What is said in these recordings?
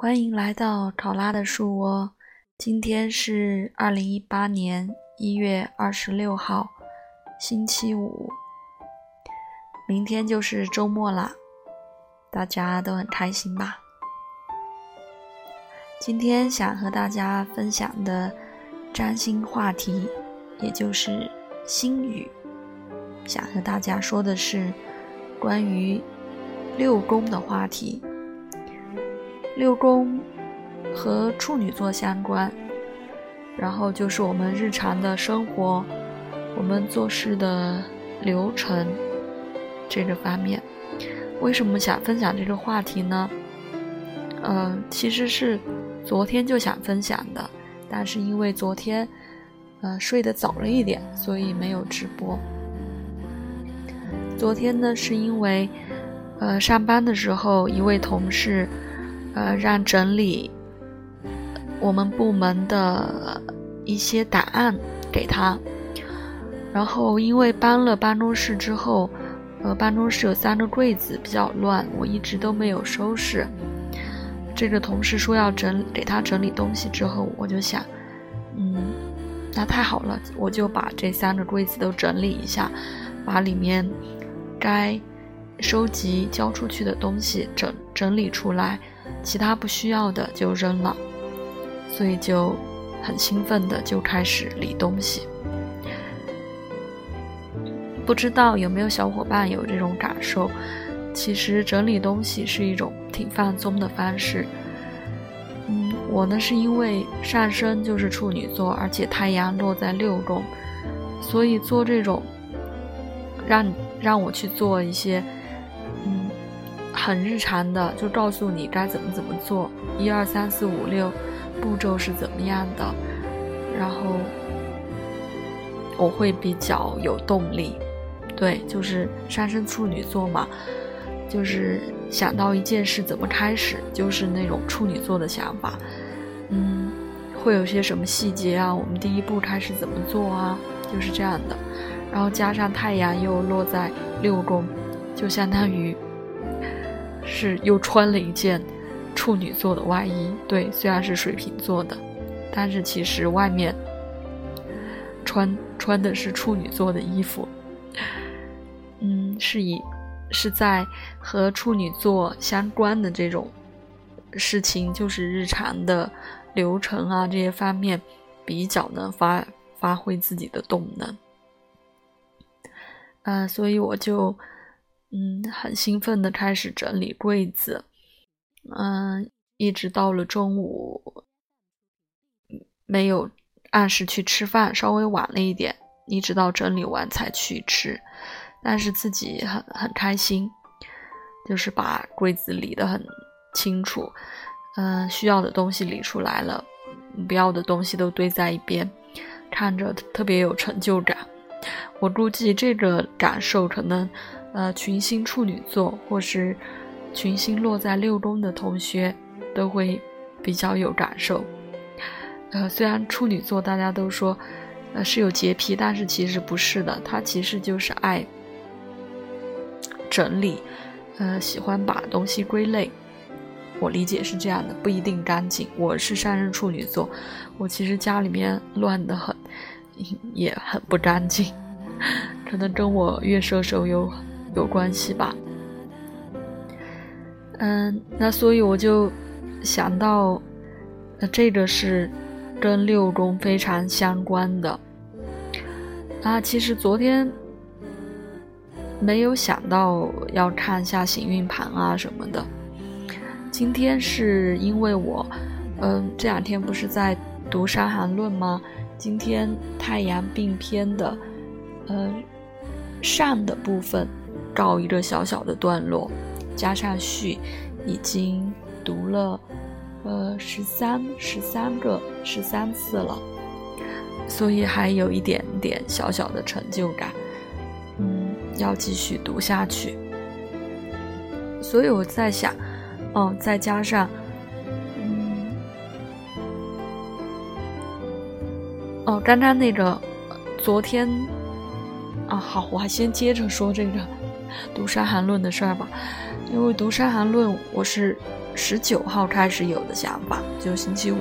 欢迎来到考拉的树窝。今天是二零一八年一月二十六号，星期五。明天就是周末啦，大家都很开心吧？今天想和大家分享的占星话题，也就是星语，想和大家说的是关于六宫的话题。六宫和处女座相关，然后就是我们日常的生活，我们做事的流程这个方面。为什么想分享这个话题呢？嗯，其实是昨天就想分享的，但是因为昨天呃睡得早了一点，所以没有直播。昨天呢，是因为呃上班的时候一位同事。呃，让整理我们部门的一些档案给他，然后因为搬了办公室之后，呃，办公室有三个柜子比较乱，我一直都没有收拾。这个同事说要整给他整理东西之后，我就想，嗯，那太好了，我就把这三个柜子都整理一下，把里面该收集交出去的东西整整理出来。其他不需要的就扔了，所以就很兴奋的就开始理东西。不知道有没有小伙伴有这种感受？其实整理东西是一种挺放松的方式。嗯，我呢是因为上升就是处女座，而且太阳落在六宫，所以做这种让让我去做一些。很日常的，就告诉你该怎么怎么做，一二三四五六，步骤是怎么样的，然后我会比较有动力。对，就是上升处女座嘛，就是想到一件事怎么开始，就是那种处女座的想法。嗯，会有些什么细节啊？我们第一步开始怎么做啊？就是这样的。然后加上太阳又落在六宫，就相当于。是又穿了一件处女座的外衣，对，虽然是水瓶座的，但是其实外面穿穿的是处女座的衣服。嗯，是以是在和处女座相关的这种事情，就是日常的流程啊这些方面，比较能发发挥自己的动能。嗯，所以我就。嗯，很兴奋的开始整理柜子，嗯，一直到了中午，没有按时去吃饭，稍微晚了一点，一直到整理完才去吃，但是自己很很开心，就是把柜子理得很清楚，嗯，需要的东西理出来了，不要的东西都堆在一边，看着特别有成就感。我估计这个感受可能。呃，群星处女座或是群星落在六宫的同学都会比较有感受。呃，虽然处女座大家都说呃是有洁癖，但是其实不是的，他其实就是爱整理，呃，喜欢把东西归类。我理解是这样的，不一定干净。我是上任处女座，我其实家里面乱得很，也很不干净，可能跟我月射手有。有关系吧，嗯，那所以我就想到，那这个是跟六宫非常相关的。啊，其实昨天没有想到要看一下行运盘啊什么的。今天是因为我，嗯，这两天不是在读《伤寒论》吗？今天太阳并偏的，呃，上的部分。告一个小小的段落，加上序，已经读了，呃，十三十三个十三次了，所以还有一点点小小的成就感，嗯，要继续读下去。所以我在想，哦，再加上，嗯，哦，刚刚那个，昨天，啊，好，我还先接着说这个。读《伤寒论》的事儿吧，因为读《伤寒论》，我是十九号开始有的想法，就星期五。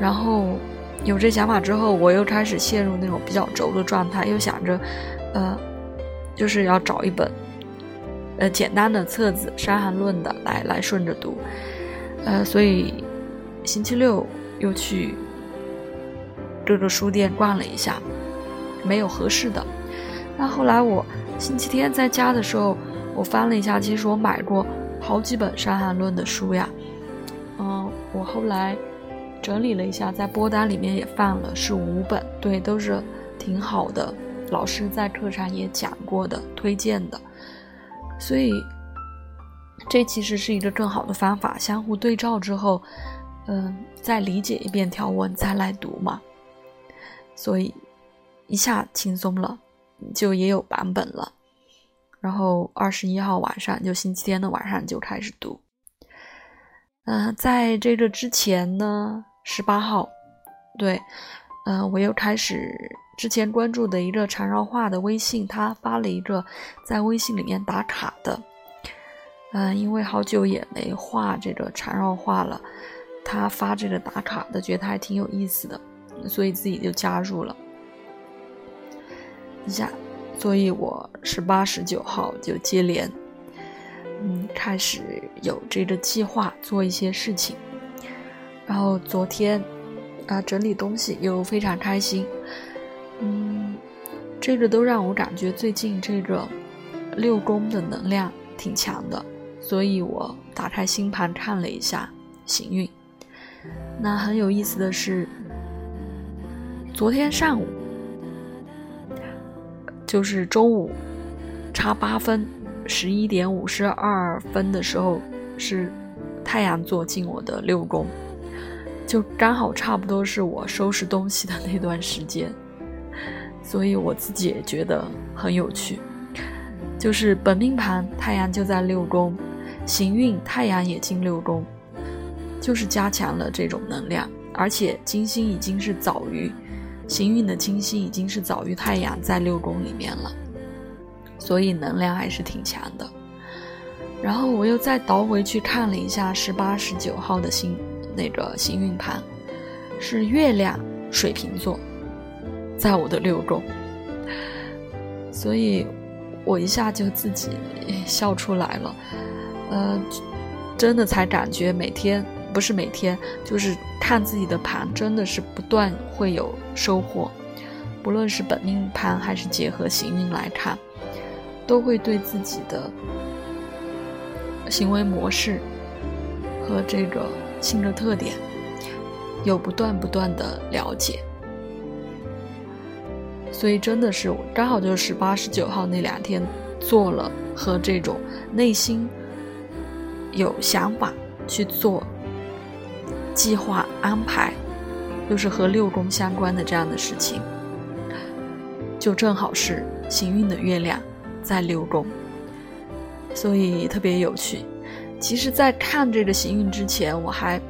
然后有这想法之后，我又开始陷入那种比较轴的状态，又想着，呃，就是要找一本，呃，简单的册子《伤寒论》的来来顺着读。呃，所以星期六又去各个书店逛了一下，没有合适的。那后来我星期天在家的时候，我翻了一下，其实我买过好几本《伤寒论》的书呀。嗯，我后来整理了一下，在播单里面也放了，是五本，对，都是挺好的，老师在课上也讲过的，推荐的。所以这其实是一个更好的方法，相互对照之后，嗯，再理解一遍条文再来读嘛。所以一下轻松了。就也有版本了，然后二十一号晚上，就星期天的晚上就开始读。嗯，在这个之前呢，十八号，对，嗯，我又开始之前关注的一个缠绕画的微信，他发了一个在微信里面打卡的，嗯，因为好久也没画这个缠绕画了，他发这个打卡的，觉得还挺有意思的，所以自己就加入了。一下，所以我十八、十九号就接连，嗯，开始有这个计划做一些事情。然后昨天啊，整理东西又非常开心，嗯，这个都让我感觉最近这个六宫的能量挺强的，所以我打开星盘看了一下行运。那很有意思的是，昨天上午。就是中午差八分，十一点五十二分的时候，是太阳座进我的六宫，就刚好差不多是我收拾东西的那段时间，所以我自己也觉得很有趣。就是本命盘太阳就在六宫，行运太阳也进六宫，就是加强了这种能量，而且金星已经是早于。行运的金星已经是早于太阳在六宫里面了，所以能量还是挺强的。然后我又再倒回去看了一下十八、十九号的星那个行运盘，是月亮水瓶座在我的六宫，所以我一下就自己笑出来了。呃，真的才感觉每天。不是每天，就是看自己的盘，真的是不断会有收获。不论是本命盘还是结合行运来看，都会对自己的行为模式和这个性格特点有不断不断的了解。所以真的是刚好就是十八、十九号那两天做了和这种内心有想法去做。计划安排，又是和六宫相关的这样的事情，就正好是行运的月亮在六宫，所以特别有趣。其实，在看这个行运之前，我还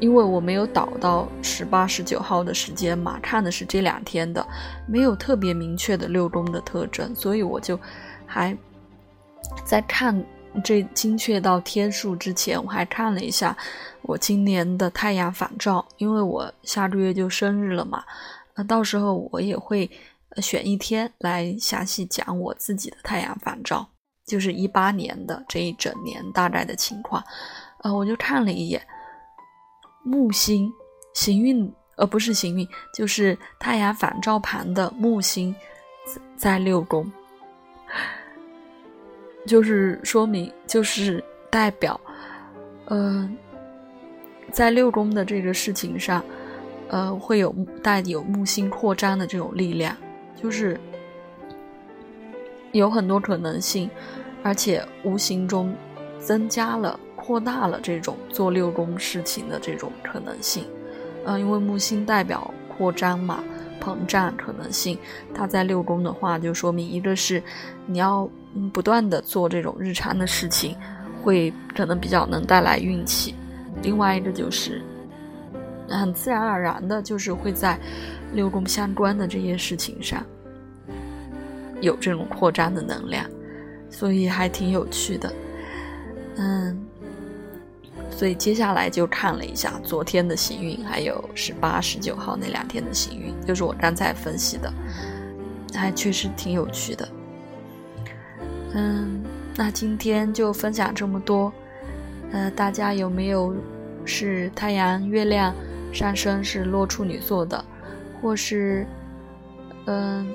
因为我没有倒到十八、十九号的时间嘛，看的是这两天的，没有特别明确的六宫的特征，所以我就还在看。这精确到天数之前，我还看了一下我今年的太阳反照，因为我下个月就生日了嘛。那到时候我也会选一天来详细讲我自己的太阳反照，就是一八年的这一整年大概的情况。呃，我就看了一眼木星行运，呃，不是行运，就是太阳反照盘的木星在六宫。就是说明，就是代表，嗯，在六宫的这个事情上，呃，会有带有木星扩张的这种力量，就是有很多可能性，而且无形中增加了、扩大了这种做六宫事情的这种可能性。嗯，因为木星代表扩张嘛。膨胀可能性，它在六宫的话，就说明一个是你要不断的做这种日常的事情，会可能比较能带来运气；另外一个就是很自然而然的，就是会在六宫相关的这些事情上有这种扩张的能量，所以还挺有趣的。嗯，所以接下来就看了一下昨天的行运，还有十八、十九号那两天的行运，就是我刚才分析的，还确实挺有趣的。嗯，那今天就分享这么多。呃，大家有没有是太阳、月亮上升是落处女座的，或是嗯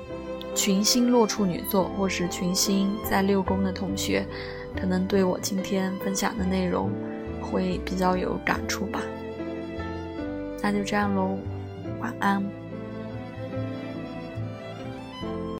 群星落处女座，或是群星在六宫的同学，可能对我今天分享的内容会比较有感触吧。那就这样喽，晚安。